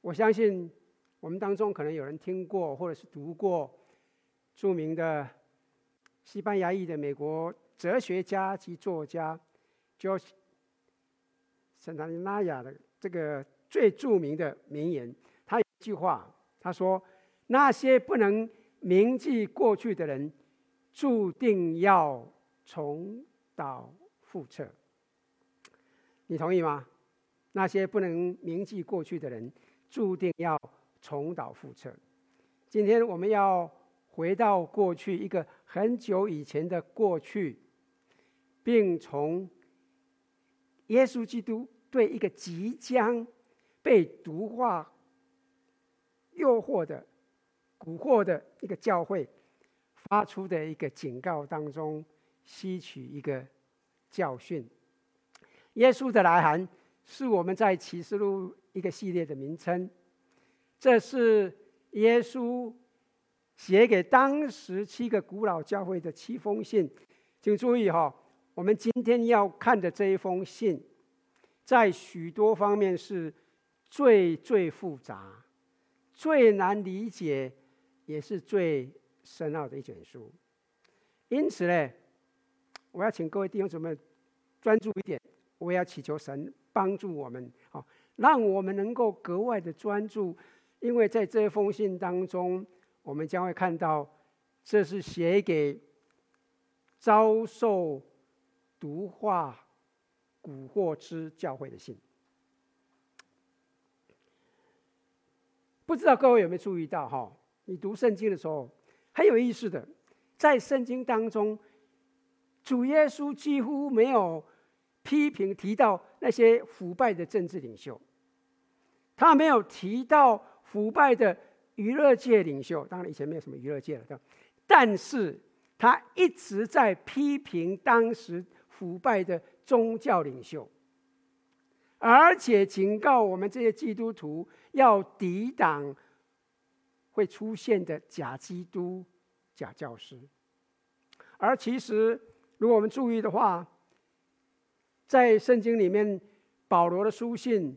我相信我们当中可能有人听过或者是读过著名的西班牙裔的美国哲学家及作家 George Santana 的这个最著名的名言。他有一句话，他说：“那些不能铭记过去的人，注定要重蹈覆辙。”你同意吗？那些不能铭记过去的人，注定要重蹈覆辙。今天我们要回到过去一个很久以前的过去，并从耶稣基督对一个即将被毒化、诱惑的、蛊惑的一个教会发出的一个警告当中，吸取一个教训。耶稣的来函是我们在启示录一个系列的名称。这是耶稣写给当时七个古老教会的七封信。请注意哈，我们今天要看的这一封信，在许多方面是最最复杂、最难理解，也是最深奥的一卷书。因此呢，我要请各位弟兄姊妹专注一点。我要祈求神帮助我们，好，让我们能够格外的专注，因为在这封信当中，我们将会看到，这是写给遭受毒化、蛊惑之教会的信。不知道各位有没有注意到，哈，你读圣经的时候很有意思的，在圣经当中，主耶稣几乎没有。批评提到那些腐败的政治领袖，他没有提到腐败的娱乐界领袖。当然以前没有什么娱乐界了，但是他一直在批评当时腐败的宗教领袖，而且警告我们这些基督徒要抵挡会出现的假基督、假教师。而其实，如果我们注意的话，在圣经里面，保罗的书信、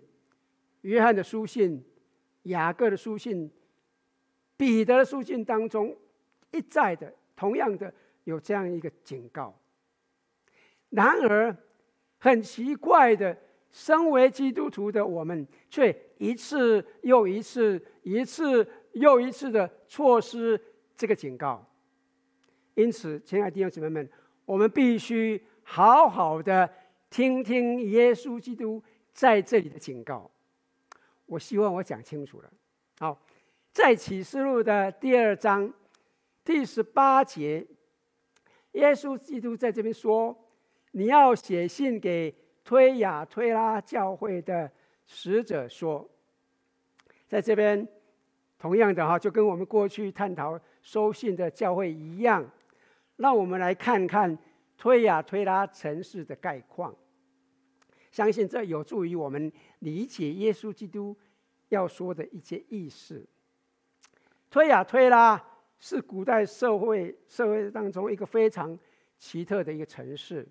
约翰的书信、雅各的书信、彼得的书信当中，一再的、同样的有这样一个警告。然而，很奇怪的，身为基督徒的我们，却一次又一次、一次又一次的错失这个警告。因此，亲爱的弟兄姊妹们，我们必须好好的。听听耶稣基督在这里的警告，我希望我讲清楚了。好，在启示录的第二章第十八节，耶稣基督在这边说：“你要写信给推雅推拉教会的使者说，在这边同样的哈，就跟我们过去探讨收信的教会一样，让我们来看看。”推雅推拉城市的概况，相信这有助于我们理解耶稣基督要说的一些意思。推雅推拉是古代社会社会当中一个非常奇特的一个城市。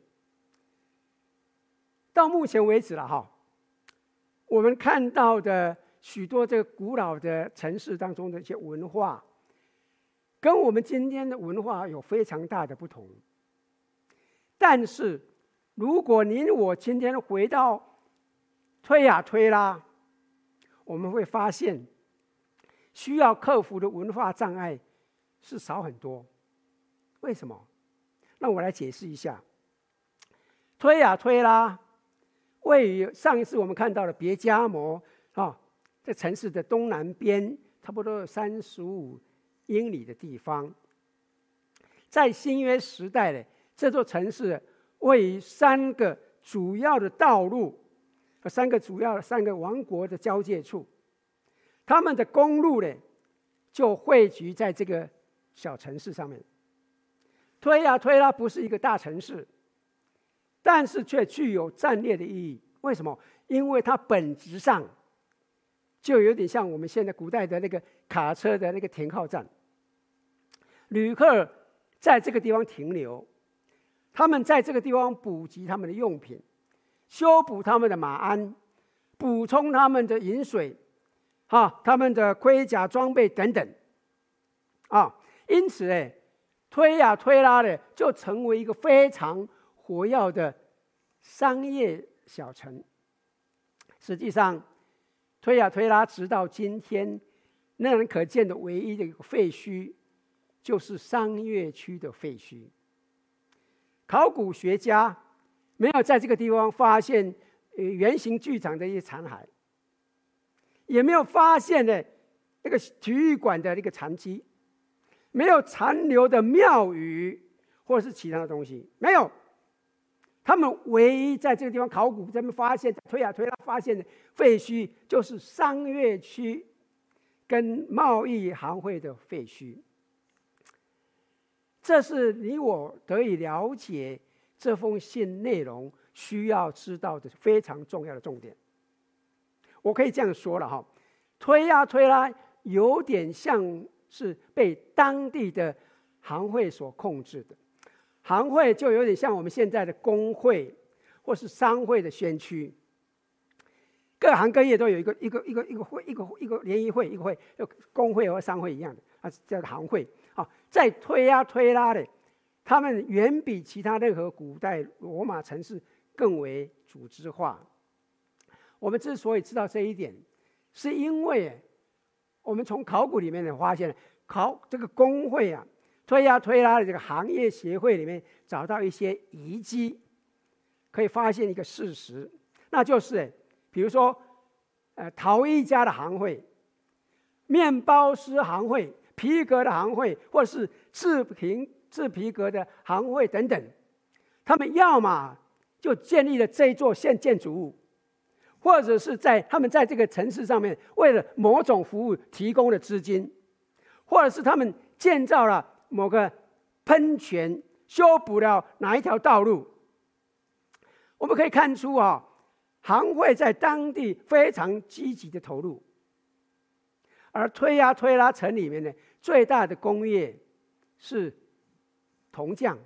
到目前为止了哈，我们看到的许多这个古老的城市当中的一些文化，跟我们今天的文化有非常大的不同。但是，如果您我今天回到推雅推拉，我们会发现需要克服的文化障碍是少很多。为什么？那我来解释一下。推雅推拉位于上一次我们看到的别加摩啊，这城市的东南边，差不多三十五英里的地方，在新约时代的。这座城市位于三个主要的道路和三个主要的三个王国的交界处，他们的公路呢，就汇聚在这个小城市上面。推啊推拉不是一个大城市，但是却具有战略的意义。为什么？因为它本质上就有点像我们现在古代的那个卡车的那个停靠站，旅客在这个地方停留。他们在这个地方补给他们的用品，修补他们的马鞍，补充他们的饮水，哈，他们的盔甲装备等等，啊，因此哎，推呀推拉的就成为一个非常活跃的商业小城。实际上，推呀推拉直到今天，那人可见的唯一的一个废墟，就是商业区的废墟。考古学家没有在这个地方发现圆形剧场的一些残骸。也没有发现呢，那个体育馆的那个残迹，没有残留的庙宇或者是其他的东西，没有。他们唯一在这个地方考古，他们发现推啊推拉发现的废墟，就是商业区跟贸易行会的废墟。这是你我得以了解这封信内容需要知道的非常重要的重点。我可以这样说了哈，推呀推拉，有点像是被当地的行会所控制的，行会就有点像我们现在的工会或是商会的先驱，各行各业都有一个一个一个一个会一个一个联谊会一个会，就工会和商会一样的，啊，叫行会在推呀推拉的，他们远比其他任何古代罗马城市更为组织化。我们之所以知道这一点，是因为我们从考古里面呢发现，考这个工会啊，推呀推拉的这个行业协会里面找到一些遗迹，可以发现一个事实，那就是，比如说，呃，陶艺家的行会、面包师行会、皮革的行会，或是制品制皮革的行会等等，他们要么就建立了这一座现建筑物。或者是在他们在这个城市上面，为了某种服务提供了资金，或者是他们建造了某个喷泉，修补了哪一条道路。我们可以看出啊，行会在当地非常积极的投入。而推呀推拉城里面呢，最大的工业是铜匠。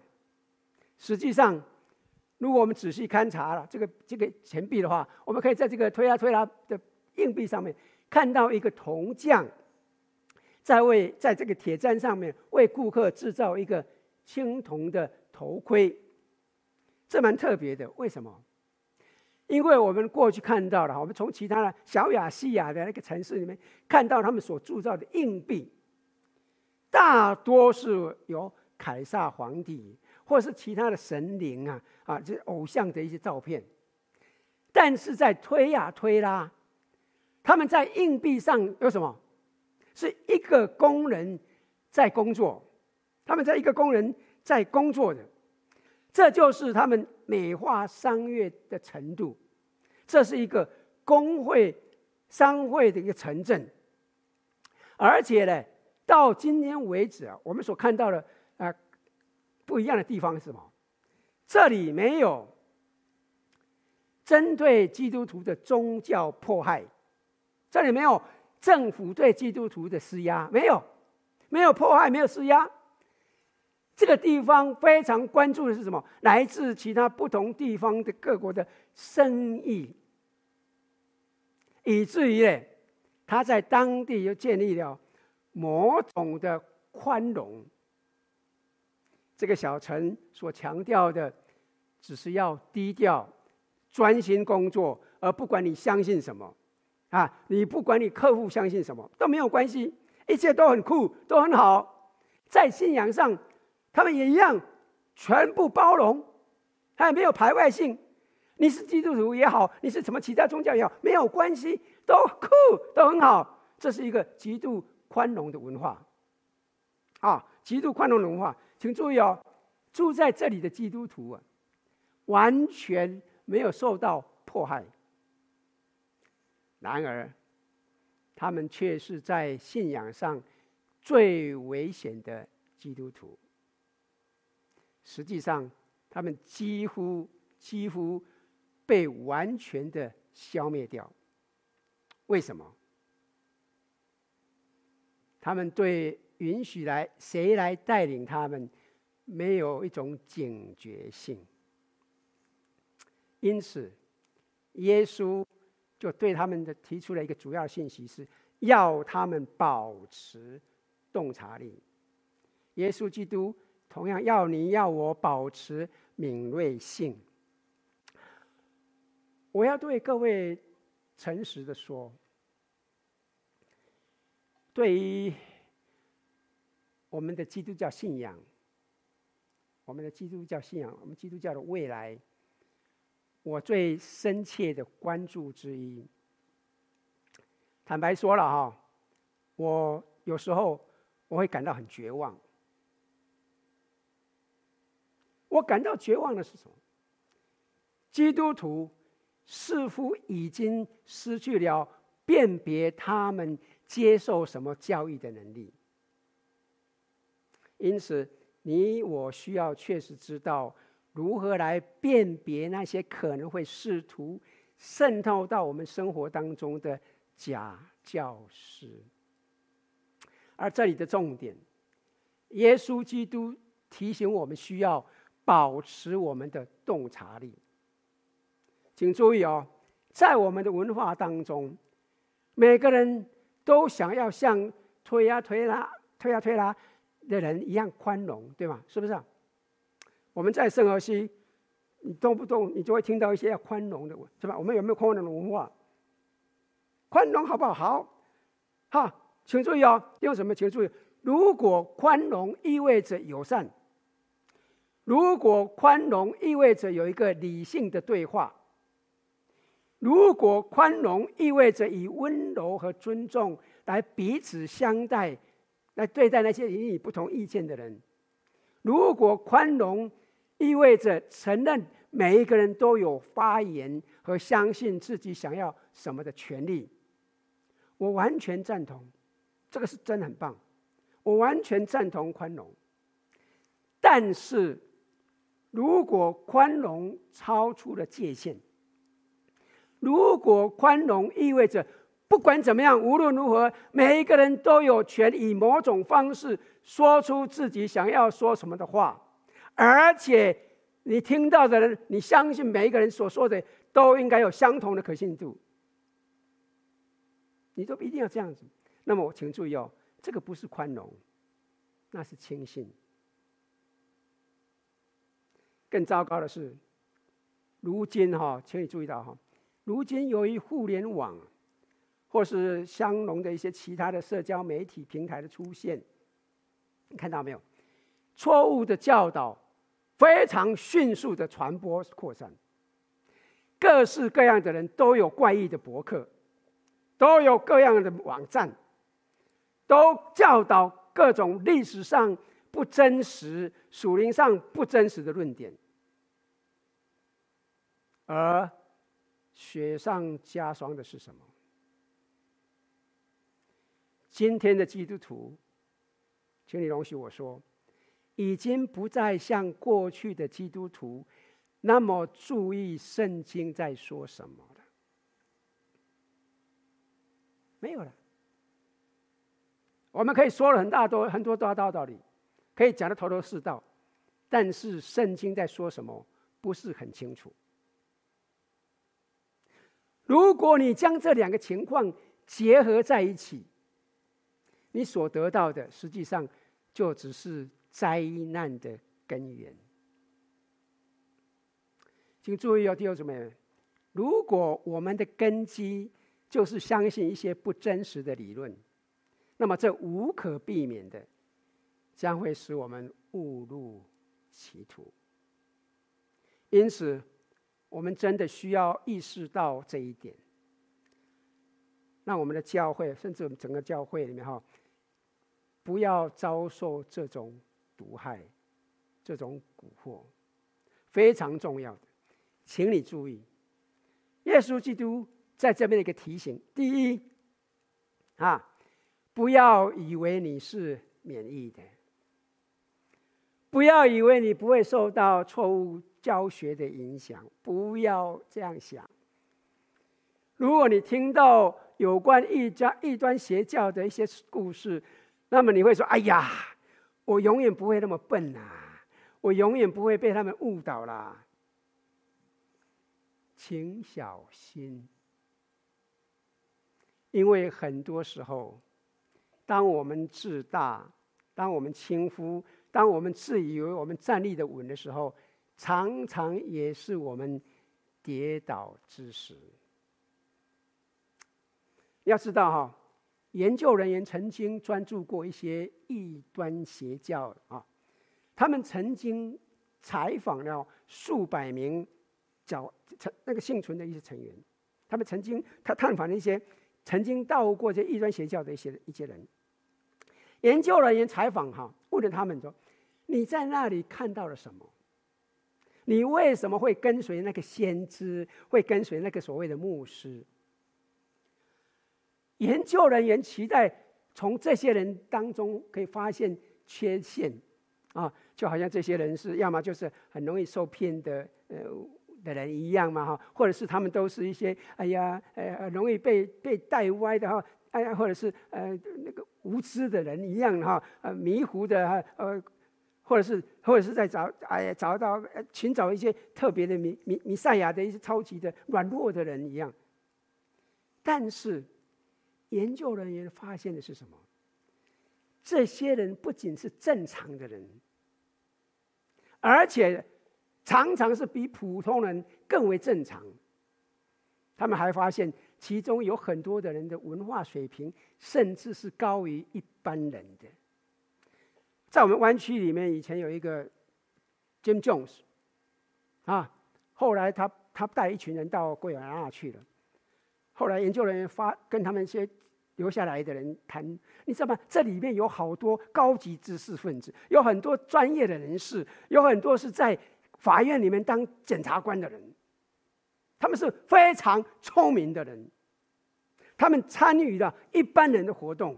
实际上。如果我们仔细勘察了这个这个钱币的话，我们可以在这个推拉推拉的硬币上面看到一个铜匠在为在这个铁砧上面为顾客制造一个青铜的头盔，这蛮特别的。为什么？因为我们过去看到了，我们从其他的小亚细亚的那个城市里面看到他们所铸造的硬币，大多是由凯撒皇帝。或是其他的神灵啊啊，这偶像的一些照片，但是在推呀推拉，他们在硬币上有什么？是一个工人在工作，他们在一个工人在工作的，这就是他们美化商业的程度。这是一个工会商会的一个城镇，而且呢，到今天为止啊，我们所看到的啊。不一样的地方是什么？这里没有针对基督徒的宗教迫害，这里没有政府对基督徒的施压，没有，没有迫害，没有施压。这个地方非常关注的是什么？来自其他不同地方的各国的生意，以至于呢，他在当地又建立了某种的宽容。这个小陈所强调的，只是要低调、专心工作，而不管你相信什么，啊，你不管你客户相信什么都没有关系，一切都很酷，都很好。在信仰上，他们也一样，全部包容，还没有排外性。你是基督徒也好，你是什么其他宗教也好，没有关系，都酷，都很好。这是一个极度宽容的文化，啊，极度宽容的文化。请注意哦，住在这里的基督徒啊，完全没有受到迫害。然而，他们却是在信仰上最危险的基督徒。实际上，他们几乎几乎被完全的消灭掉。为什么？他们对。允许来谁来带领他们，没有一种警觉性。因此，耶稣就对他们的提出了一个主要信息，是要他们保持洞察力。耶稣基督同样要你要我保持敏锐性。我要对各位诚实的说，对于我们的基督教信仰，我们的基督教信仰，我们基督教的未来。我最深切的关注之一，坦白说了哈，我有时候我会感到很绝望。我感到绝望的是什么？基督徒似乎已经失去了辨别他们接受什么教育的能力。因此，你我需要确实知道。如何来辨别那些可能会试图渗透到我们生活当中的假教师？而这里的重点，耶稣基督提醒我们需要保持我们的洞察力。请注意哦，在我们的文化当中，每个人都想要像推呀推拉、推呀推拉的人一样宽容，对吗？是不是？我们在圣荷西，你动不动你就会听到一些要宽容的，是吧？我们有没有宽容的文化？宽容好不好？好，哈，请注意哦，用什么？请注意，如果宽容意味着友善，如果宽容意味着有一个理性的对话，如果宽容意味着以温柔和尊重来彼此相待，来对待那些与你不同意见的人，如果宽容，意味着承认每一个人都有发言和相信自己想要什么的权利。我完全赞同，这个是真的很棒。我完全赞同宽容，但是如果宽容超出了界限，如果宽容意味着不管怎么样，无论如何，每一个人都有权以某种方式说出自己想要说什么的话。而且，你听到的人，你相信每一个人所说的都应该有相同的可信度，你都一定要这样子。那么，我请注意哦，这个不是宽容，那是轻信。更糟糕的是，如今哈，请你注意到哈，如今由于互联网，或是相容的一些其他的社交媒体平台的出现，你看到没有？错误的教导。非常迅速的传播扩散，各式各样的人都有怪异的博客，都有各样的网站，都教导各种历史上不真实、属灵上不真实的论点，而雪上加霜的是什么？今天的基督徒，请你容许我说。已经不再像过去的基督徒那么注意圣经在说什么了，没有了。我们可以说了很大多很多大道道理，可以讲得头头是道，但是圣经在说什么不是很清楚。如果你将这两个情况结合在一起，你所得到的实际上就只是。灾难的根源，请注意哦，弟兄姊妹们，如果我们的根基就是相信一些不真实的理论，那么这无可避免的将会使我们误入歧途。因此，我们真的需要意识到这一点。那我们的教会，甚至我们整个教会里面哈，不要遭受这种。毒害，这种蛊惑非常重要的，请你注意，耶稣基督在这边的一个提醒：第一，啊，不要以为你是免疫的，不要以为你不会受到错误教学的影响，不要这样想。如果你听到有关异教、异端邪教的一些故事，那么你会说：“哎呀。”我永远不会那么笨呐、啊！我永远不会被他们误导啦。请小心，因为很多时候，当我们自大，当我们轻忽，当我们自以为我们站立的稳的时候，常常也是我们跌倒之时。要知道哈，研究人员曾经专注过一些异端邪教啊，他们曾经采访了数百名教成那个幸存的一些成员，他们曾经他探访了一些曾经到过这异端邪教的一些一些人。研究人员采访哈，问了他们说：“你在那里看到了什么？你为什么会跟随那个先知？会跟随那个所谓的牧师？”研究人员期待从这些人当中可以发现缺陷，啊，就好像这些人是要么就是很容易受骗的呃的人一样嘛哈，或者是他们都是一些哎呀呃容易被被带歪的哈，哎呀或者是呃那个无知的人一样哈，呃迷糊的哈呃，或者是或者是在找哎找到寻找一些特别的弥弥弥赛亚的一些超级的软弱的人一样，但是。研究人员发现的是什么？这些人不仅是正常的人，而且常常是比普通人更为正常。他们还发现，其中有很多的人的文化水平，甚至是高于一般人的。在我们湾区里面，以前有一个 Jim Jones，啊，后来他他带一群人到圭亚那去了。后来研究人员发跟他们一些。留下来的人谈，你知道吗？这里面有好多高级知识分子，有很多专业的人士，有很多是在法院里面当检察官的人，他们是非常聪明的人，他们参与了一般人的活动，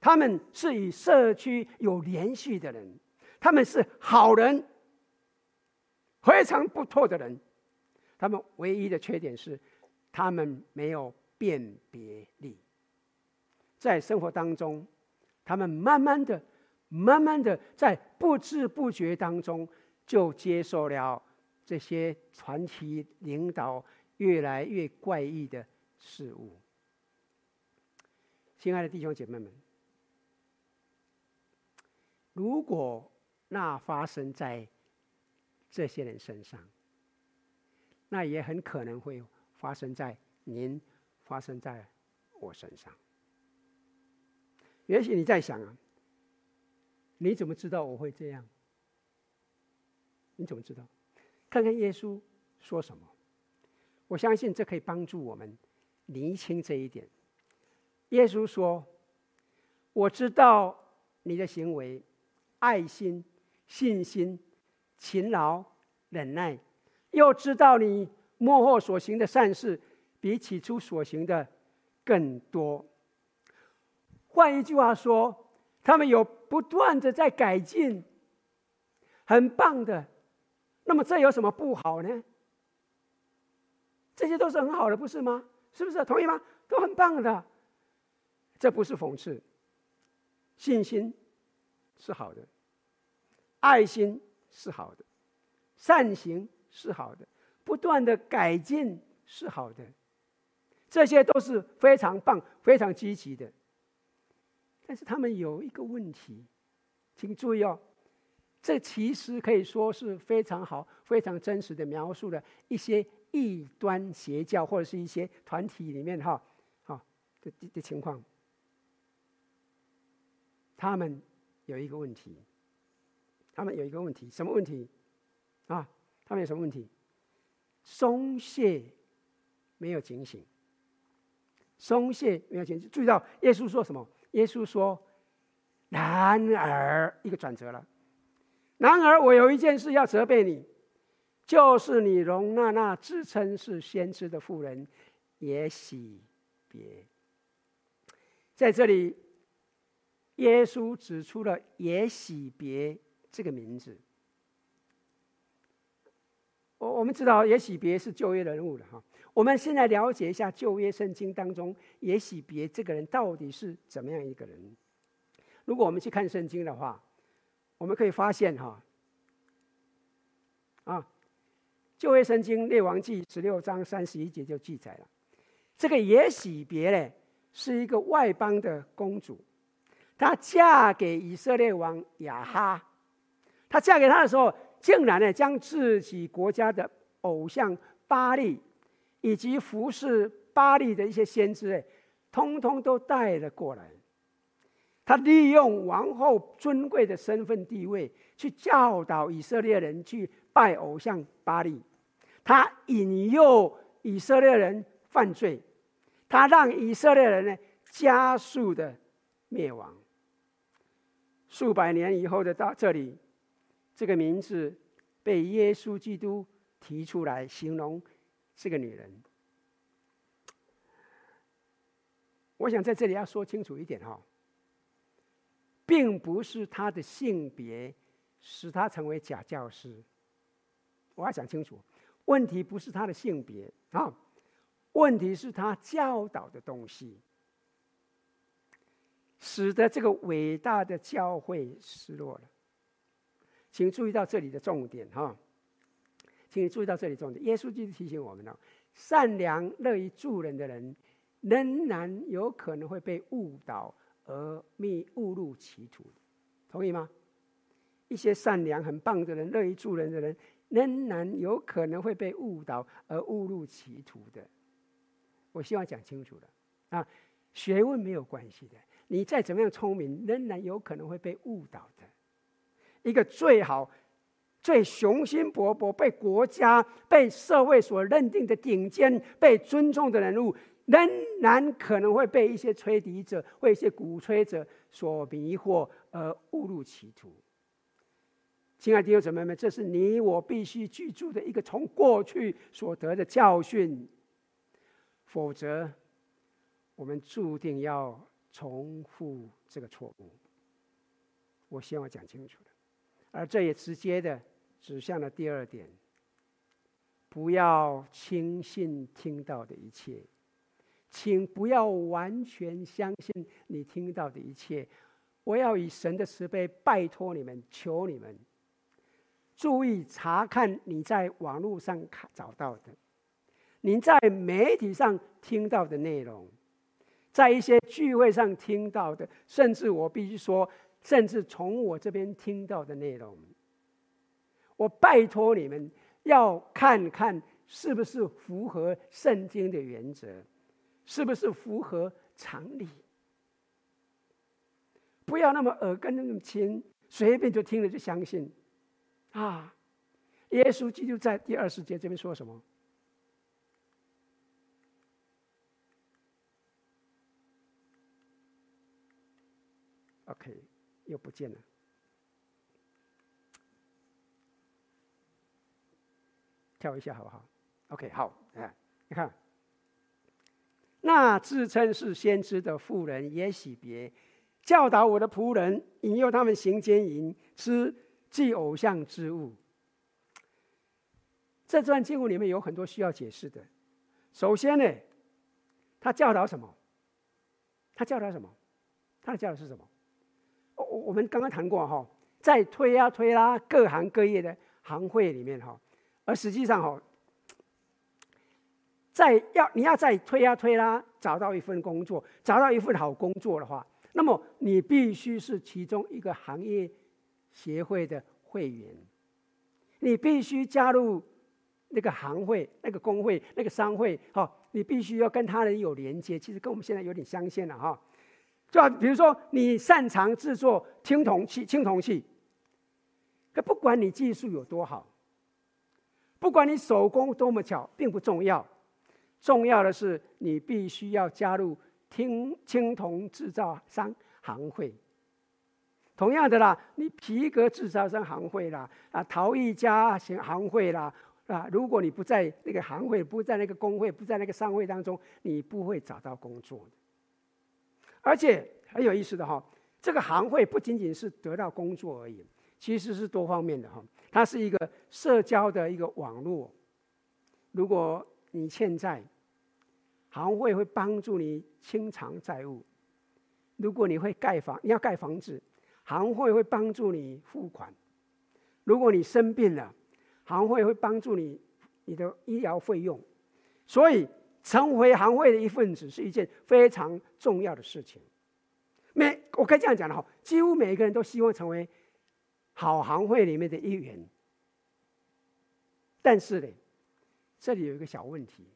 他们是与社区有联系的人，他们是好人，非常不错的人，他们唯一的缺点是，他们没有辨别力。在生活当中，他们慢慢的、慢慢的，在不知不觉当中，就接受了这些传奇领导越来越怪异的事物。亲爱的弟兄姐妹们，如果那发生在这些人身上，那也很可能会发生在您、发生在我身上。也许你在想啊，你怎么知道我会这样？你怎么知道？看看耶稣说什么。我相信这可以帮助我们厘清这一点。耶稣说：“我知道你的行为、爱心、信心、勤劳、忍耐，又知道你幕后所行的善事比起初所行的更多。”换一句话说，他们有不断的在改进，很棒的。那么这有什么不好呢？这些都是很好的，不是吗？是不是？同意吗？都很棒的。这不是讽刺。信心是好的，爱心是好的，善行是好的，不断的改进是好的。这些都是非常棒、非常积极的。但是他们有一个问题，请注意哦，这其实可以说是非常好、非常真实的描述了一些异端邪教或者是一些团体里面哈，哈的的情况。他们有一个问题，他们有一个问题，什么问题？啊，他们有什么问题？松懈，没有警醒。松懈，没有警醒。注意到耶稣说什么？耶稣说：“然而，一个转折了。然而，我有一件事要责备你，就是你容纳那自称是先知的妇人也洗别。在这里，耶稣指出了耶洗别这个名字。我我们知道耶洗别是旧约人物了哈。”我们现在了解一下旧约圣经当中耶洗别这个人到底是怎么样一个人？如果我们去看圣经的话，我们可以发现哈，啊，旧约圣经列王记十六章三十一节就记载了，这个耶洗别呢，是一个外邦的公主，她嫁给以色列王亚哈。她嫁给他的时候，竟然呢将自己国家的偶像巴力，以及服侍巴力的一些先知哎，通通都带了过来。他利用王后尊贵的身份地位，去教导以色列人去拜偶像巴力。他引诱以色列人犯罪，他让以色列人呢加速的灭亡。数百年以后的到这里，这个名字被耶稣基督提出来形容这个女人。我想在这里要说清楚一点哈。并不是他的性别使他成为假教师，我要讲清楚，问题不是他的性别啊，问题是他教导的东西，使得这个伟大的教会失落了。请注意到这里的重点哈，请注意到这里重点。耶稣基督提醒我们了：善良、乐于助人的人，仍然有可能会被误导。而迷误入歧途，同意吗？一些善良、很棒的人、乐于助人的人，仍然有可能会被误导而误入歧途的。我希望讲清楚了啊，学问没有关系的，你再怎么样聪明，仍然有可能会被误导的。一个最好、最雄心勃勃、被国家、被社会所认定的顶尖、被尊重的人物。仍然可能会被一些吹笛者或一些鼓吹者所迷惑而误入歧途。亲爱的弟兄姊妹们，这是你我必须记住的一个从过去所得的教训，否则我们注定要重复这个错误。我希望讲清楚了，而这也直接的指向了第二点：不要轻信听到的一切。请不要完全相信你听到的一切。我要以神的慈悲拜托你们，求你们注意查看你在网络上看找到的，您在媒体上听到的内容，在一些聚会上听到的，甚至我必须说，甚至从我这边听到的内容，我拜托你们要看看是不是符合圣经的原则。是不是符合常理？不要那么耳根那么清，随便就听了就相信，啊！耶稣基督在第二十节这边说什么？OK，又不见了。跳一下好不好？OK，好，哎，你看。那自称是先知的妇人耶洗别，教导我的仆人，引诱他们行奸淫，吃祭偶像之物。这段经文里面有很多需要解释的。首先呢，他教导什么？他教导什么？他的教导是什么？我们刚刚谈过哈，在推啊推拉各行各业的行会里面哈，而实际上哈。在要你要在推啊推拉，找到一份工作，找到一份好工作的话，那么你必须是其中一个行业协会的会员，你必须加入那个行会、那个工会、那个商会，哈，你必须要跟他人有连接。其实跟我们现在有点相像了，哈。就比如说，你擅长制作青铜器、青铜器，可不管你技术有多好，不管你手工多么巧，并不重要。重要的是，你必须要加入青青铜制造商行会。同样的啦，你皮革制造商行会啦，啊，陶艺家行行会啦，啊，如果你不在那个行会，不在那个工会，不在那个商会当中，你不会找到工作的。而且很有意思的哈，这个行会不仅仅是得到工作而已，其实是多方面的哈，它是一个社交的一个网络。如果你欠债，行会会帮助你清偿债务；如果你会盖房，你要盖房子，行会会帮助你付款；如果你生病了，行会会帮助你你的医疗费用。所以成为行会的一份子是一件非常重要的事情。每我可以这样讲的哈，几乎每一个人都希望成为好行会里面的一员。但是呢，这里有一个小问题：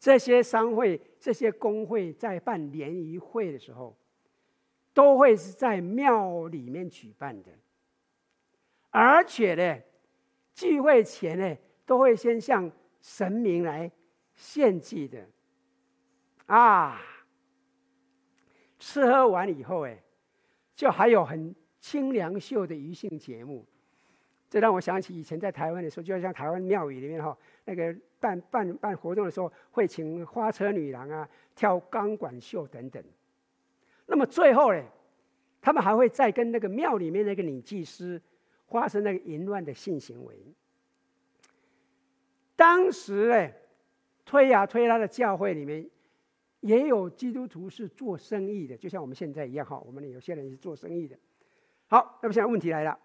这些商会、这些工会在办联谊会的时候，都会是在庙里面举办的，而且呢，聚会前呢，都会先向神明来献祭的。啊，吃喝完以后，哎，就还有很清凉秀的余兴节目，这让我想起以前在台湾的时候，就像台湾庙宇里面哈，那个办办办活动的时候，会请花车女郎啊，跳钢管秀等等。那么最后呢，他们还会再跟那个庙里面那个女祭司发生那个淫乱的性行为。当时呢，推呀推拉的教会里面，也有基督徒是做生意的，就像我们现在一样哈。我们有些人是做生意的。好，那么现在问题来了，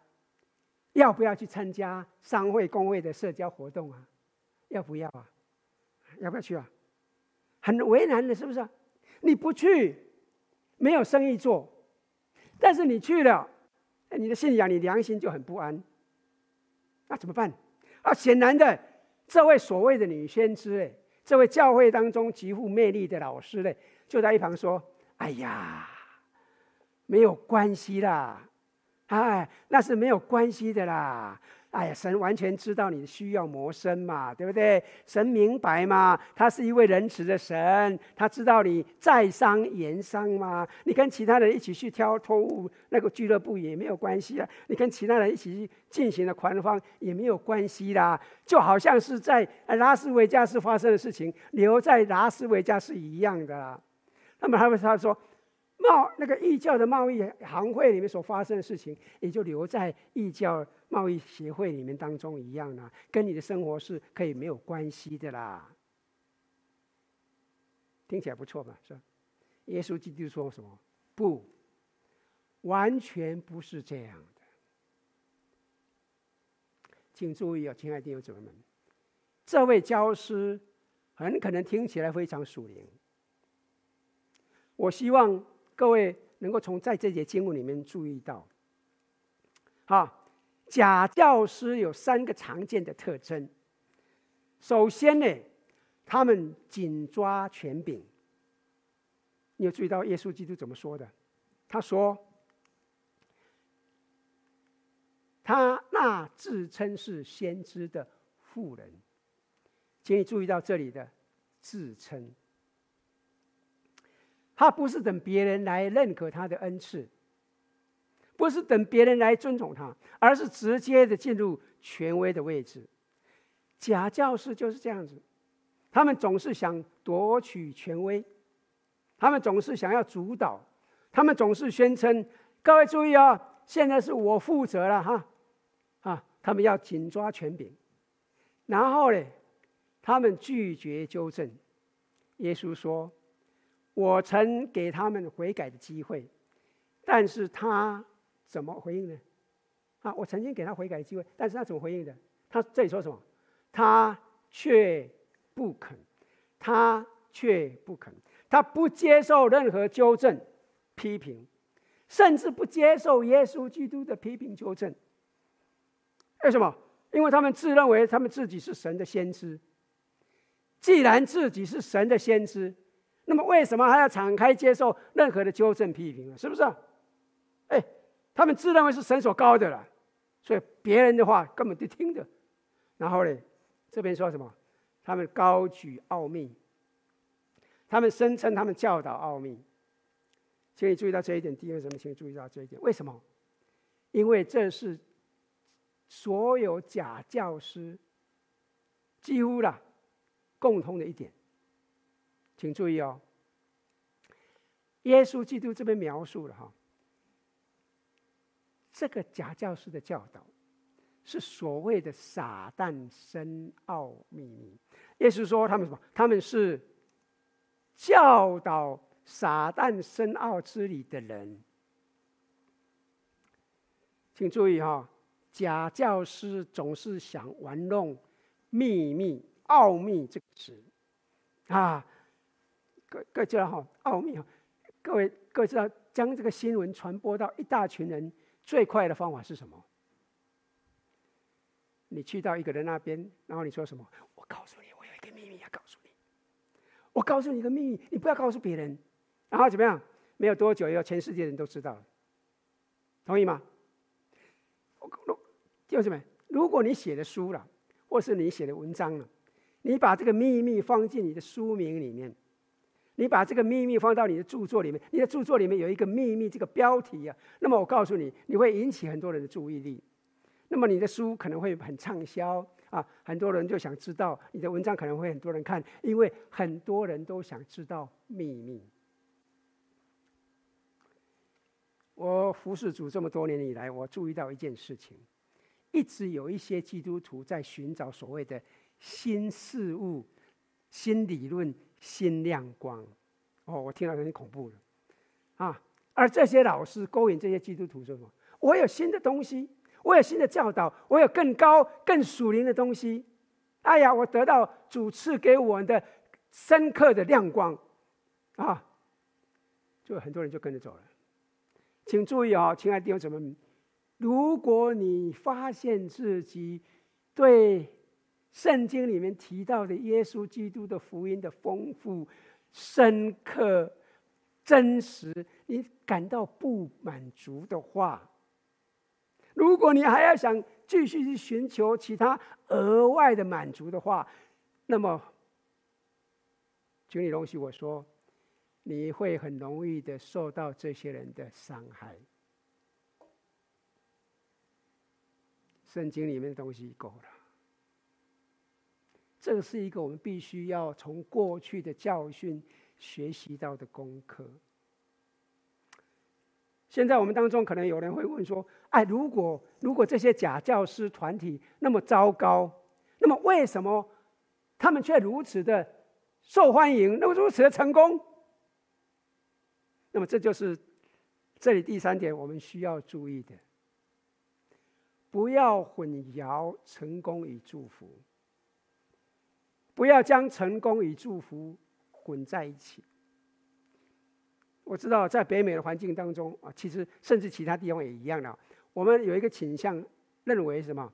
要不要去参加商会工会的社交活动啊？要不要啊？要不要去啊？很为难的，是不是？你不去。没有生意做，但是你去了，你的信仰、你良心就很不安。那怎么办？啊，显然的，这位所谓的女先知，哎，这位教会当中极富魅力的老师呢，就在一旁说：“哎呀，没有关系啦，哎，那是没有关系的啦。”哎呀，神完全知道你需要谋生嘛，对不对？神明白嘛，他是一位仁慈的神，他知道你在商言商嘛。你跟其他人一起去挑脱物那个俱乐部也没有关系啊，你跟其他人一起去进行了狂欢也没有关系啦。就好像是在拉斯维加斯发生的事情，留在拉斯维加斯一样的啦。那么他们他说。贸那个异教的贸易行会里面所发生的事情，也就留在异教贸易协会里面当中一样啦，跟你的生活是可以没有关系的啦。听起来不错吧？是吧？耶稣基督说什么？不，完全不是这样的。请注意啊，亲爱的弟兄姊妹们，这位教师很可能听起来非常属灵。我希望。各位能够从在这节经文里面注意到，好，假教师有三个常见的特征。首先呢，他们紧抓权柄。你有注意到耶稣基督怎么说的？他说：“他那自称是先知的妇人。”请你注意到这里的自称。他不是等别人来认可他的恩赐，不是等别人来尊重他，而是直接的进入权威的位置。假教师就是这样子，他们总是想夺取权威，他们总是想要主导，他们总是宣称：“各位注意啊、哦，现在是我负责了哈，啊，他们要紧抓权柄。”然后呢，他们拒绝纠正。耶稣说。我曾给他们悔改的机会，但是他怎么回应呢？啊，我曾经给他悔改的机会，但是他怎么回应的？他这里说什么？他却不肯，他却不肯，他不接受任何纠正、批评，甚至不接受耶稣基督的批评纠正。为什么？因为他们自认为他们自己是神的先知。既然自己是神的先知，那么为什么还要敞开接受任何的纠正批评呢？是不是？哎，他们自认为是神所高的了，所以别人的话根本就听着。然后呢，这边说什么？他们高举奥秘，他们声称他们教导奥秘。请你注意到这一点。第二，什么？请你注意到这一点。为什么？因为这是所有假教师几乎啦共通的一点。请注意哦，耶稣基督这边描述了哈，这个假教师的教导是所谓的撒旦深奥秘密。耶稣说他们什么？他们是教导撒旦深奥之理的人。请注意哈，假教师总是想玩弄“秘密”“奥秘”这个词。啊，各各知道哈奥秘哈，各位各位知道将这个新闻传播到一大群人最快的方法是什么？你去到一个人那边，然后你说什么？我告诉你，我有一个秘密要告诉你。我告诉你一个秘密，你不要告诉别人。然后怎么样？没有多久以后，全世界人都知道了。同意吗？就什么？如果你写的书了，或是你写的文章了，你把这个秘密放进你的书名里面，你把这个秘密放到你的著作里面，你的著作里面有一个秘密这个标题啊，那么我告诉你，你会引起很多人的注意力。那么你的书可能会很畅销啊，很多人就想知道你的文章，可能会很多人看，因为很多人都想知道秘密。我服侍主这么多年以来，我注意到一件事情，一直有一些基督徒在寻找所谓的新事物、新理论、新亮光。哦，我听到有点恐怖了啊！而这些老师勾引这些基督徒说什么？我有新的东西。我有新的教导，我有更高、更属灵的东西。哎呀，我得到主赐给我的深刻的亮光，啊，就很多人就跟着走了。请注意啊，亲爱的弟兄姊妹，如果你发现自己对圣经里面提到的耶稣基督的福音的丰富、深刻、真实，你感到不满足的话，如果你还要想继续去寻求其他额外的满足的话，那么，请你容许我说，你会很容易的受到这些人的伤害。圣经里面的东西够了，这是一个我们必须要从过去的教训学习到的功课。现在我们当中可能有人会问说：“哎，如果如果这些假教师团体那么糟糕，那么为什么他们却如此的受欢迎，那么如此的成功？”那么这就是这里第三点我们需要注意的：不要混淆成功与祝福，不要将成功与祝福混在一起。我知道，在北美的环境当中啊，其实甚至其他地方也一样的。我们有一个倾向，认为什么？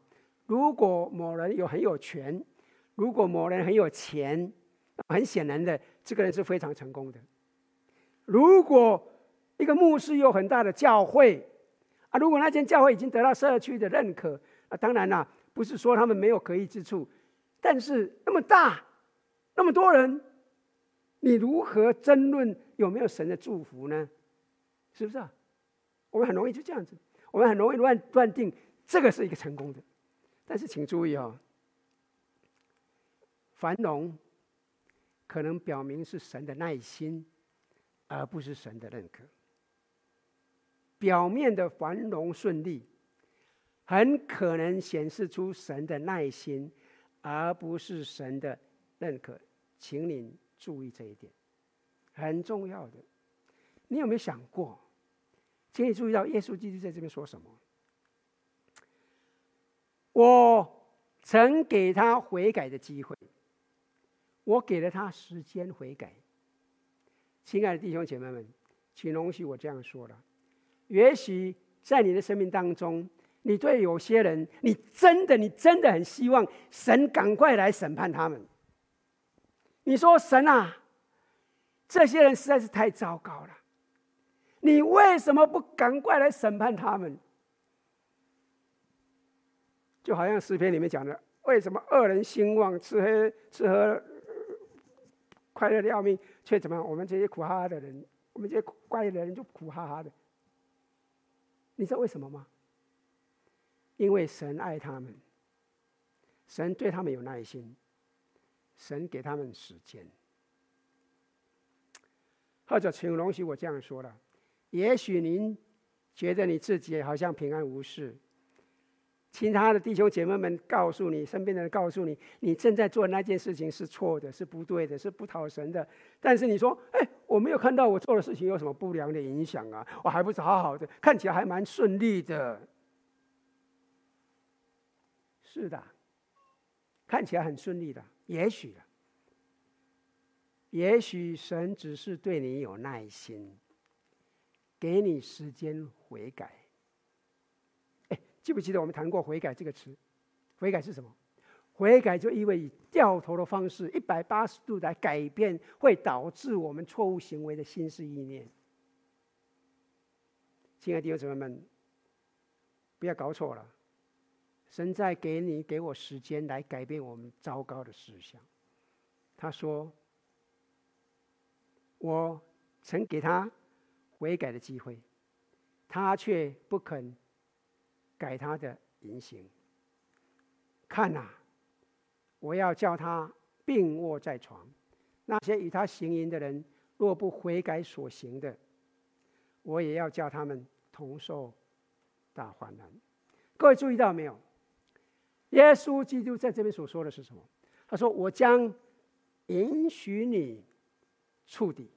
如果某人有很有权，如果某人很有钱，很显然的，这个人是非常成功的。如果一个牧师有很大的教会啊，如果那间教会已经得到社区的认可啊，当然啦，不是说他们没有可疑之处，但是那么大，那么多人。你如何争论有没有神的祝福呢？是不是啊？我们很容易就这样子，我们很容易乱断定这个是一个成功的。但是请注意哦，繁荣可能表明是神的耐心，而不是神的认可。表面的繁荣顺利，很可能显示出神的耐心，而不是神的认可。请你。注意这一点，很重要的。你有没有想过？请你注意到耶稣基督在这边说什么？我曾给他悔改的机会，我给了他时间悔改。亲爱的弟兄姐妹们，请容许我这样说了：也许在你的生命当中，你对有些人，你真的，你真的很希望神赶快来审判他们。你说神啊，这些人实在是太糟糕了，你为什么不赶快来审判他们？就好像诗篇里面讲的，为什么恶人兴旺，吃喝吃喝快乐的要命，却怎么样？我们这些苦哈哈的人，我们这些乖的人就苦哈哈的。你知道为什么吗？因为神爱他们，神对他们有耐心。神给他们时间，或者请容许我这样说了：也许您觉得你自己好像平安无事，其他的弟兄姐妹们告诉你，身边的人告诉你，你正在做那件事情是错的，是不对的，是不讨神的。但是你说：“哎，我没有看到我做的事情有什么不良的影响啊，我还不是好好的，看起来还蛮顺利的。”是的。看起来很顺利的，也许，也许神只是对你有耐心，给你时间悔改。哎，记不记得我们谈过悔改这个词？悔改是什么？悔改就意味以掉头的方式，一百八十度来改变，会导致我们错误行为的心思意念。亲爱的弟兄姊妹们，不要搞错了，神在给你给我时间来改变我们糟糕的思想。他说。我曾给他悔改的机会，他却不肯改他的言行。看呐，我要叫他病卧在床。那些与他行淫的人，若不悔改所行的，我也要叫他们同受大患难。各位注意到没有？耶稣基督在这边所说的是什么？他说：“我将允许你。”触底，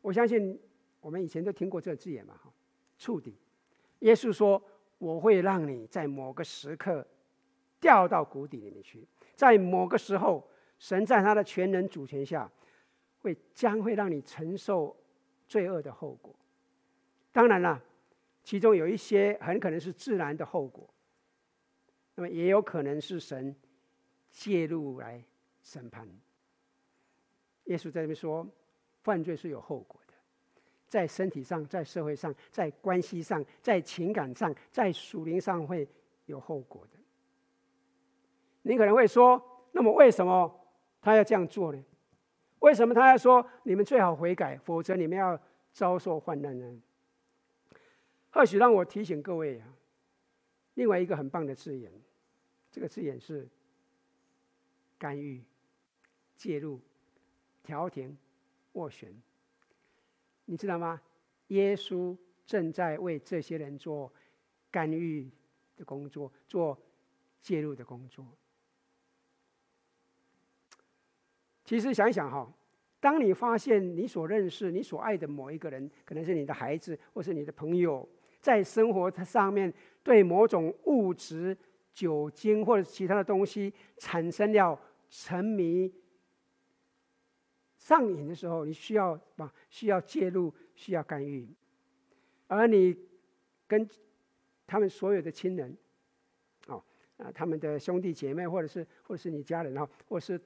我相信我们以前都听过这个字眼嘛，哈，触底。耶稣说：“我会让你在某个时刻掉到谷底里面去，在某个时候，神在他的全能主权下，会将会让你承受罪恶的后果。当然了，其中有一些很可能是自然的后果，那么也有可能是神介入来审判。”耶稣在这边说，犯罪是有后果的，在身体上、在社会上、在关系上、在情感上、在属灵上会有后果的。你可能会说，那么为什么他要这样做呢？为什么他要说你们最好悔改，否则你们要遭受患难呢？或许让我提醒各位啊，另外一个很棒的字眼，这个字眼是干预、介入。调停、斡旋，你知道吗？耶稣正在为这些人做干预的工作，做介入的工作。其实想一想哈，当你发现你所认识、你所爱的某一个人，可能是你的孩子，或是你的朋友，在生活上面对某种物质、酒精或者其他的东西产生了沉迷。上瘾的时候，你需要把需要介入，需要干预，而你跟他们所有的亲人，哦，啊，他们的兄弟姐妹，或者是或者是你家人哈，或者是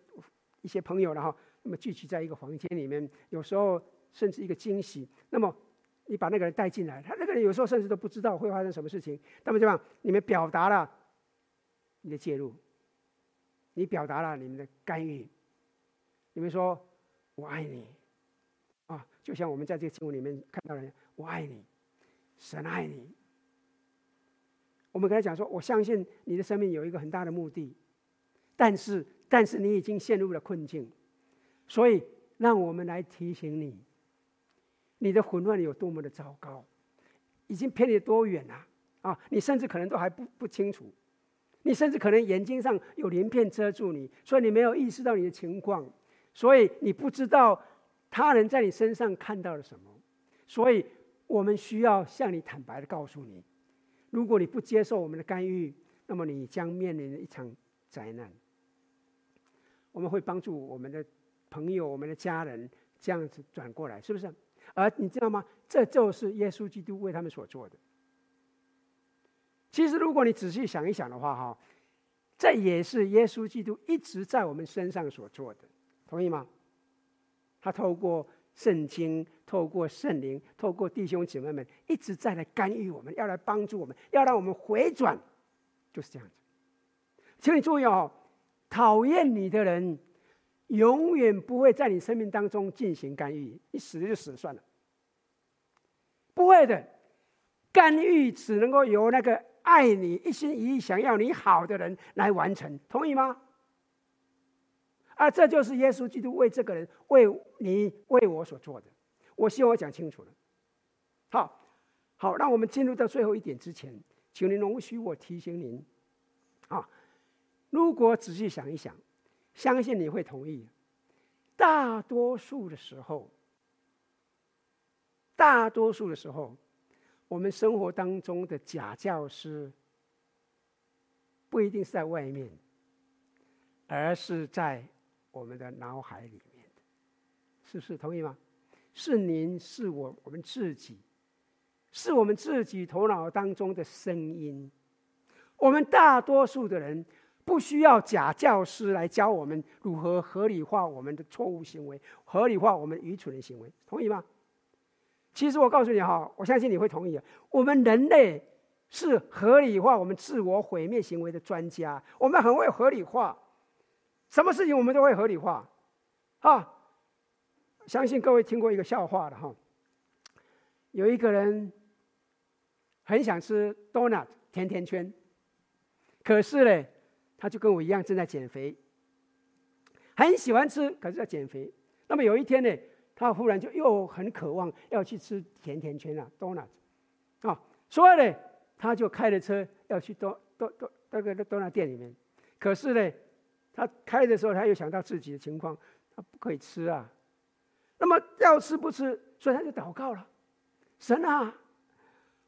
一些朋友然后，那么聚集在一个房间里面，有时候甚至一个惊喜，那么你把那个人带进来，他那个人有时候甚至都不知道会发生什么事情，那么这样你们表达了你的介入，你表达了你们的干预，你们说。我爱你，啊，就像我们在这个经文里面看到的，我爱你，神爱你。我们跟他讲说，我相信你的生命有一个很大的目的，但是，但是你已经陷入了困境，所以让我们来提醒你，你的混乱有多么的糟糕，已经偏离多远了啊！你甚至可能都还不不清楚，你甚至可能眼睛上有鳞片遮住你，所以你没有意识到你的情况。所以你不知道他人在你身上看到了什么，所以我们需要向你坦白的告诉你：如果你不接受我们的干预，那么你将面临一场灾难。我们会帮助我们的朋友、我们的家人这样子转过来，是不是？而你知道吗？这就是耶稣基督为他们所做的。其实，如果你仔细想一想的话，哈，这也是耶稣基督一直在我们身上所做的。同意吗？他透过圣经，透过圣灵，透过弟兄姐妹们，一直在来干预我们，要来帮助我们，要让我们回转，就是这样子。请你注意哦，讨厌你的人，永远不会在你生命当中进行干预，你死了就死了算了，不会的。干预只能够由那个爱你、一心一意想要你好的人来完成，同意吗？啊，这就是耶稣基督为这个人、为你、为我所做的。我希望我讲清楚了。好，好，让我们进入到最后一点之前，请您容许我提醒您：啊，如果仔细想一想，相信你会同意，大多数的时候，大多数的时候，我们生活当中的假教师，不一定是在外面，而是在。我们的脑海里面的，是不是同意吗？是您，是我，我们自己，是我们自己头脑当中的声音。我们大多数的人不需要假教师来教我们如何合理化我们的错误行为，合理化我们愚蠢的行为，同意吗？其实我告诉你哈，我相信你会同意。我们人类是合理化我们自我毁灭行为的专家，我们很会合理化，什么事情我们都会合理化，啊。相信各位听过一个笑话的哈，有一个人很想吃 donut 甜甜圈，可是呢，他就跟我一样正在减肥，很喜欢吃，可是要减肥。那么有一天呢，他忽然就又很渴望要去吃甜甜圈啊，donut 啊，所以呢，他就开着车要去多多多那个 donut 店里面，可是呢，他开的时候他又想到自己的情况，他不可以吃啊。那么要吃不吃，所以他就祷告了：“神啊，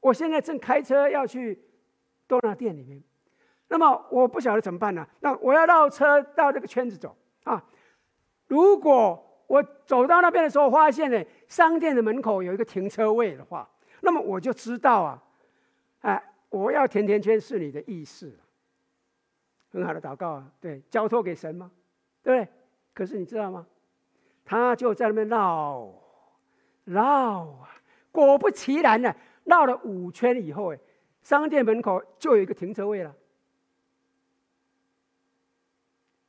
我现在正开车要去多拿店里面，那么我不晓得怎么办呢？那我要绕车绕这个圈子走啊！如果我走到那边的时候，发现呢，商店的门口有一个停车位的话，那么我就知道啊，哎，我要甜甜圈是你的意思。很好的祷告啊，对，交托给神吗？对不对？可是你知道吗？”他就在那边绕，绕啊！果不其然呢，绕了五圈以后，哎，商店门口就有一个停车位了。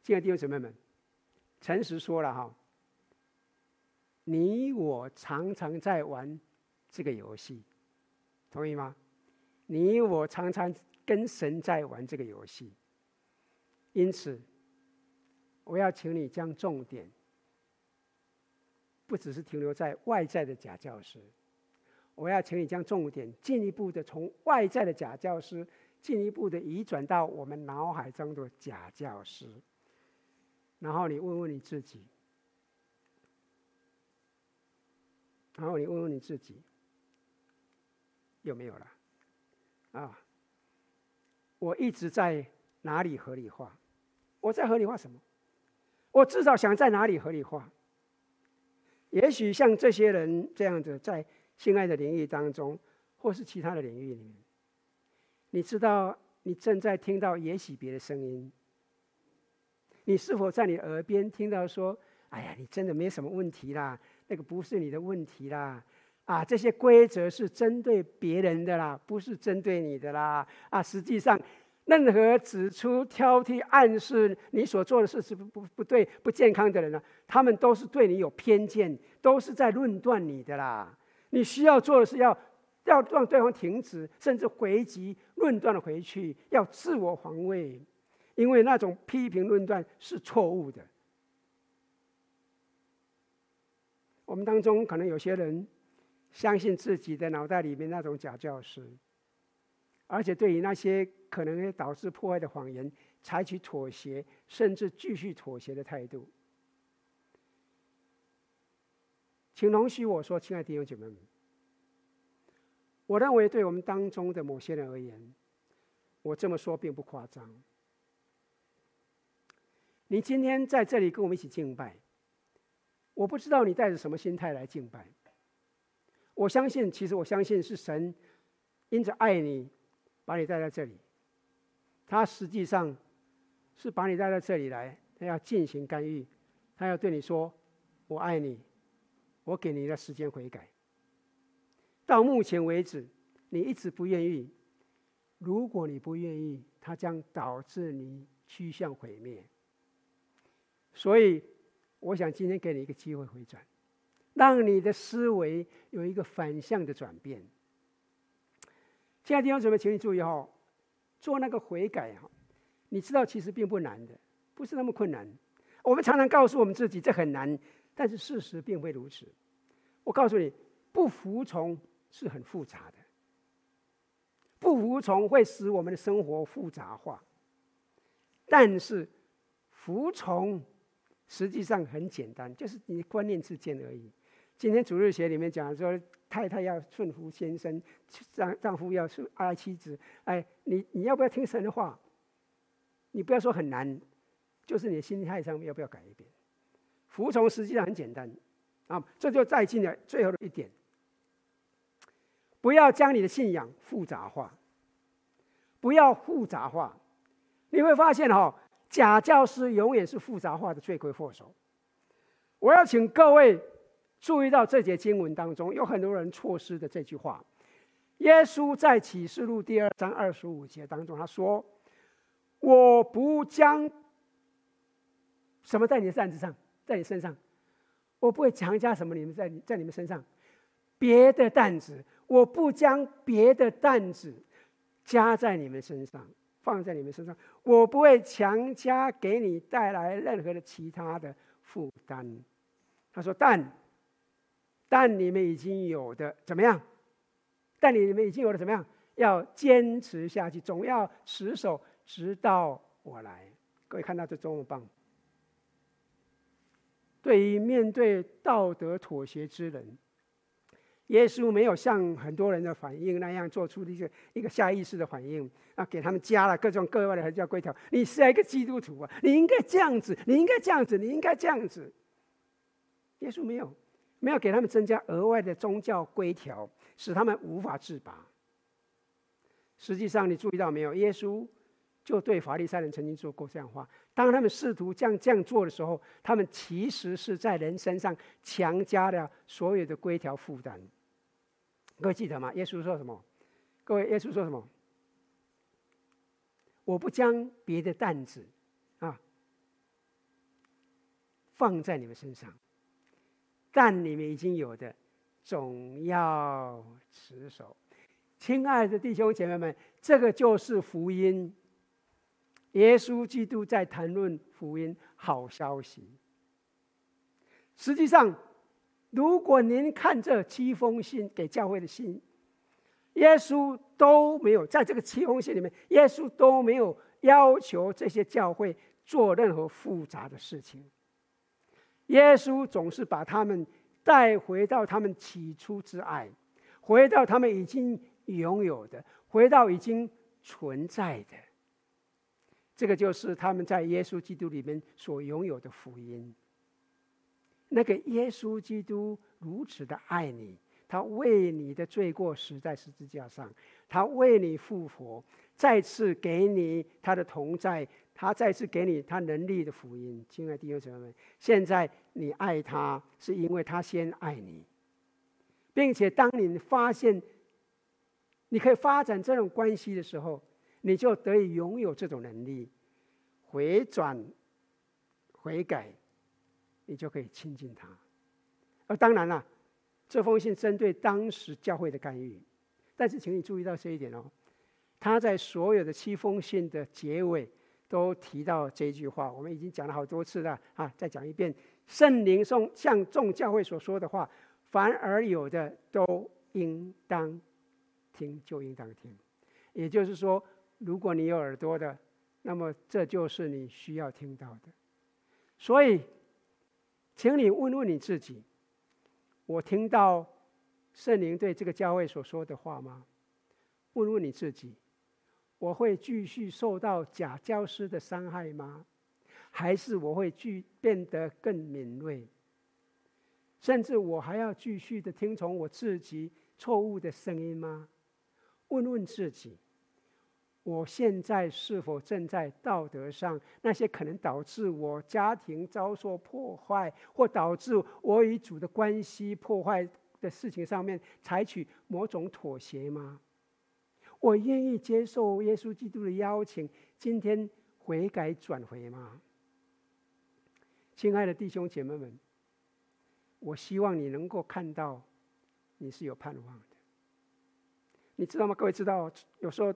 亲爱弟兄姊妹们，诚实说了哈，你我常常在玩这个游戏，同意吗？你我常常跟神在玩这个游戏，因此，我要请你将重点。不只是停留在外在的假教师，我要请你将重点进一步的从外在的假教师，进一步的移转到我们脑海中的假教师。然后你问问你自己，然后你问问你自己，有没有了？啊，我一直在哪里合理化？我在合理化什么？我至少想在哪里合理化？也许像这些人这样子，在性爱的领域当中，或是其他的领域里面，你知道你正在听到也许别的声音。你是否在你耳边听到说：“哎呀，你真的没什么问题啦，那个不是你的问题啦，啊，这些规则是针对别人的啦，不是针对你的啦，啊，实际上。”任何指出、挑剔、暗示你所做的事是不不不对、不健康的人呢，他们都是对你有偏见，都是在论断你的啦。你需要做的是要要让对方停止，甚至回击、论断了回去，要自我防卫，因为那种批评论断是错误的。我们当中可能有些人相信自己的脑袋里面那种假教师。而且对于那些可能会导致破坏的谎言，采取妥协甚至继续妥协的态度。请容许我说，亲爱的弟兄姐妹们，我认为对我们当中的某些人而言，我这么说并不夸张。你今天在这里跟我们一起敬拜，我不知道你带着什么心态来敬拜。我相信，其实我相信是神因着爱你。把你带到这里，他实际上是把你带到这里来，他要进行干预，他要对你说：“我爱你，我给你的时间悔改。”到目前为止，你一直不愿意。如果你不愿意，它将导致你趋向毁灭。所以，我想今天给你一个机会回转，让你的思维有一个反向的转变。现在弟兄姊妹，请你注意哈，做那个悔改哈，你知道其实并不难的，不是那么困难。我们常常告诉我们自己这很难，但是事实并非如此。我告诉你，不服从是很复杂的，不服从会使我们的生活复杂化，但是服从实际上很简单，就是你观念之间而已。今天主日学里面讲说，太太要顺服先生，丈丈夫要顺爱妻子。哎，你你要不要听神的话？你不要说很难，就是你的心态上面要不要改一变？服从实际上很简单，啊，这就再进了最后的一点。不要将你的信仰复杂化，不要复杂化，你会发现哈、哦，假教师永远是复杂化的罪魁祸首。我要请各位注意到这节经文当中有很多人错失的这句话。耶稣在启示录第二章二十五节当中他说：“我不将什么在你的担子上，在你身上，我不会强加什么你们在在你们身上，别的担子。”我不将别的担子加在你们身上，放在你们身上。我不会强加给你带来任何的其他的负担。他说：“但，但你们已经有的怎么样？但你们已经有的怎么样？要坚持下去，总要持守，直到我来。”各位看到这多么棒！对于面对道德妥协之人。耶稣没有像很多人的反应那样做出一个一个下意识的反应啊，给他们加了各种各样的教规条。你是一个基督徒啊，你应该这样子，你应该这样子，你应该这样子。耶稣没有，没有给他们增加额外的宗教规条，使他们无法自拔。实际上，你注意到没有？耶稣就对法利赛人曾经说过这样话：当他们试图这样这样做的时候，他们其实是在人身上强加了所有的规条负担。各位记得吗？耶稣说什么？各位，耶稣说什么？我不将别的担子啊放在你们身上，但你们已经有的，总要持守。亲爱的弟兄姐妹们，这个就是福音。耶稣基督在谈论福音好消息。实际上。如果您看这七封信给教会的信，耶稣都没有在这个七封信里面，耶稣都没有要求这些教会做任何复杂的事情。耶稣总是把他们带回到他们起初之爱，回到他们已经拥有的，回到已经存在的。这个就是他们在耶稣基督里面所拥有的福音。那个耶稣基督如此的爱你，他为你的罪过死在十字架上，他为你复活，再次给你他的同在，他再次给你他能力的福音。亲爱的弟兄姊妹们，现在你爱他，是因为他先爱你，并且当你发现你可以发展这种关系的时候，你就得以拥有这种能力，回转、悔改。你就可以亲近他，而当然了，这封信针对当时教会的干预，但是请你注意到这一点哦，他在所有的七封信的结尾都提到这句话，我们已经讲了好多次了啊，再讲一遍：圣灵送向众教会所说的话，凡而有的都应当听，就应当听。也就是说，如果你有耳朵的，那么这就是你需要听到的，所以。请你问问你自己：我听到圣灵对这个教会所说的话吗？问问你自己：我会继续受到假教师的伤害吗？还是我会继变得更敏锐？甚至我还要继续的听从我自己错误的声音吗？问问自己。我现在是否正在道德上那些可能导致我家庭遭受破坏，或导致我与主的关系破坏的事情上面采取某种妥协吗？我愿意接受耶稣基督的邀请，今天悔改转回吗？亲爱的弟兄姐妹们，我希望你能够看到你是有盼望的。你知道吗？各位知道，有时候。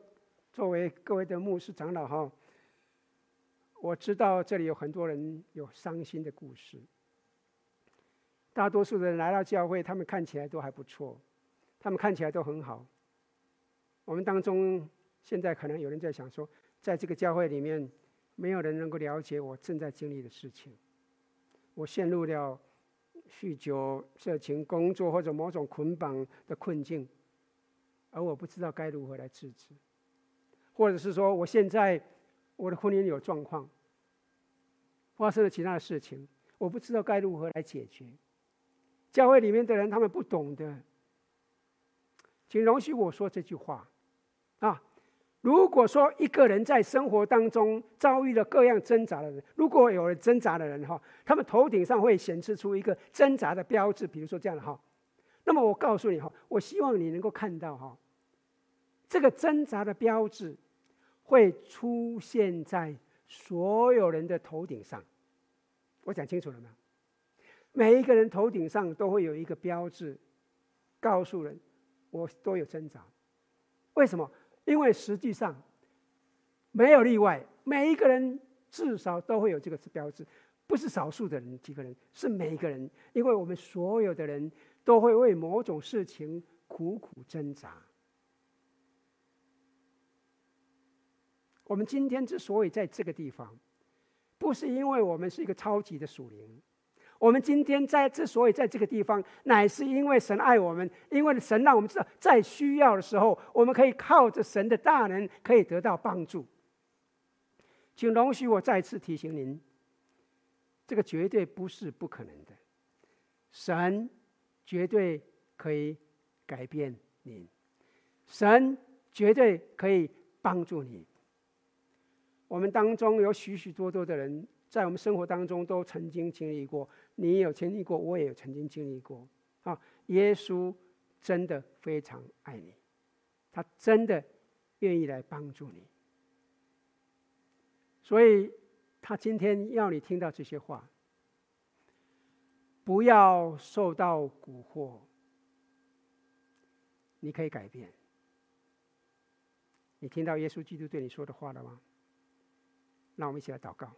作为各位的牧师长老哈，我知道这里有很多人有伤心的故事。大多数的人来到教会，他们看起来都还不错，他们看起来都很好。我们当中现在可能有人在想说，在这个教会里面，没有人能够了解我正在经历的事情。我陷入了酗酒、色情、工作或者某种捆绑的困境，而我不知道该如何来制止。或者是说，我现在我的婚姻有状况，发生了其他的事情，我不知道该如何来解决。教会里面的人，他们不懂的，请容许我说这句话啊。如果说一个人在生活当中遭遇了各样挣扎的人，如果有了挣扎的人哈，他们头顶上会显示出一个挣扎的标志，比如说这样的哈。那么我告诉你哈，我希望你能够看到哈，这个挣扎的标志会出现在所有人的头顶上。我讲清楚了吗？每一个人头顶上都会有一个标志，告诉人我都有挣扎。为什么？因为实际上没有例外，每一个人至少都会有这个标志，不是少数的人几个人，是每一个人。因为我们所有的人都会为某种事情苦苦挣扎。我们今天之所以在这个地方，不是因为我们是一个超级的属灵。我们今天在之所以在这个地方，乃是因为神爱我们，因为神让我们知道，在需要的时候，我们可以靠着神的大能，可以得到帮助。请容许我再次提醒您，这个绝对不是不可能的，神绝对可以改变您，神绝对可以帮助你。我们当中有许许多多的人，在我们生活当中都曾经经历过。你有经历过，我也有曾经经历过。啊，耶稣真的非常爱你，他真的愿意来帮助你。所以，他今天要你听到这些话，不要受到蛊惑。你可以改变。你听到耶稣基督对你说的话了吗？那我们一起来祷告。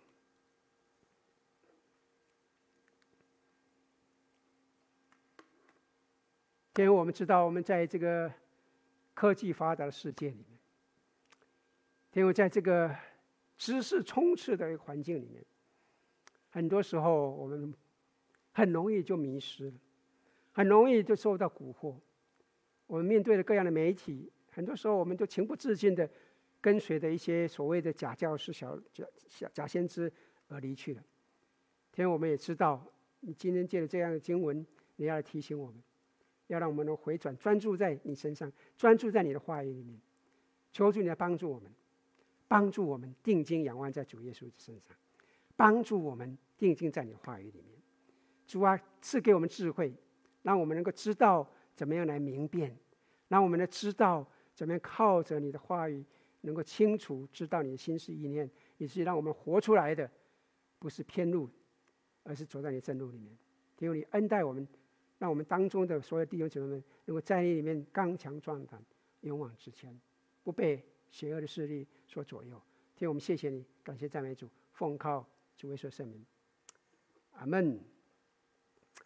因为我们知道，我们在这个科技发达的世界里面，因为在这个知识充斥的一个环境里面，很多时候我们很容易就迷失了，很容易就受到蛊惑。我们面对着各样的媒体，很多时候我们都情不自禁的跟随着一些所谓的假教师、小假假先知而离去了。因为我们也知道，你今天借着这样的经文，你要来提醒我们。要让我们能回转，专注在你身上，专注在你的话语里面。求助你来帮助我们，帮助我们定睛仰望在主耶稣的身上，帮助我们定睛在你的话语里面。主啊，赐给我们智慧，让我们能够知道怎么样来明辨，让我们能知道怎么样靠着你的话语，能够清楚知道你的心思意念，以至于让我们活出来的不是偏路，而是走在你正路里面。因为你恩待我们。让我们当中的所有弟兄姐妹们，能够在你里面刚强壮胆，勇往直前，不被邪恶的势力所左右。天，我们谢谢你，感谢赞美主，奉靠主耶稣圣名，阿门。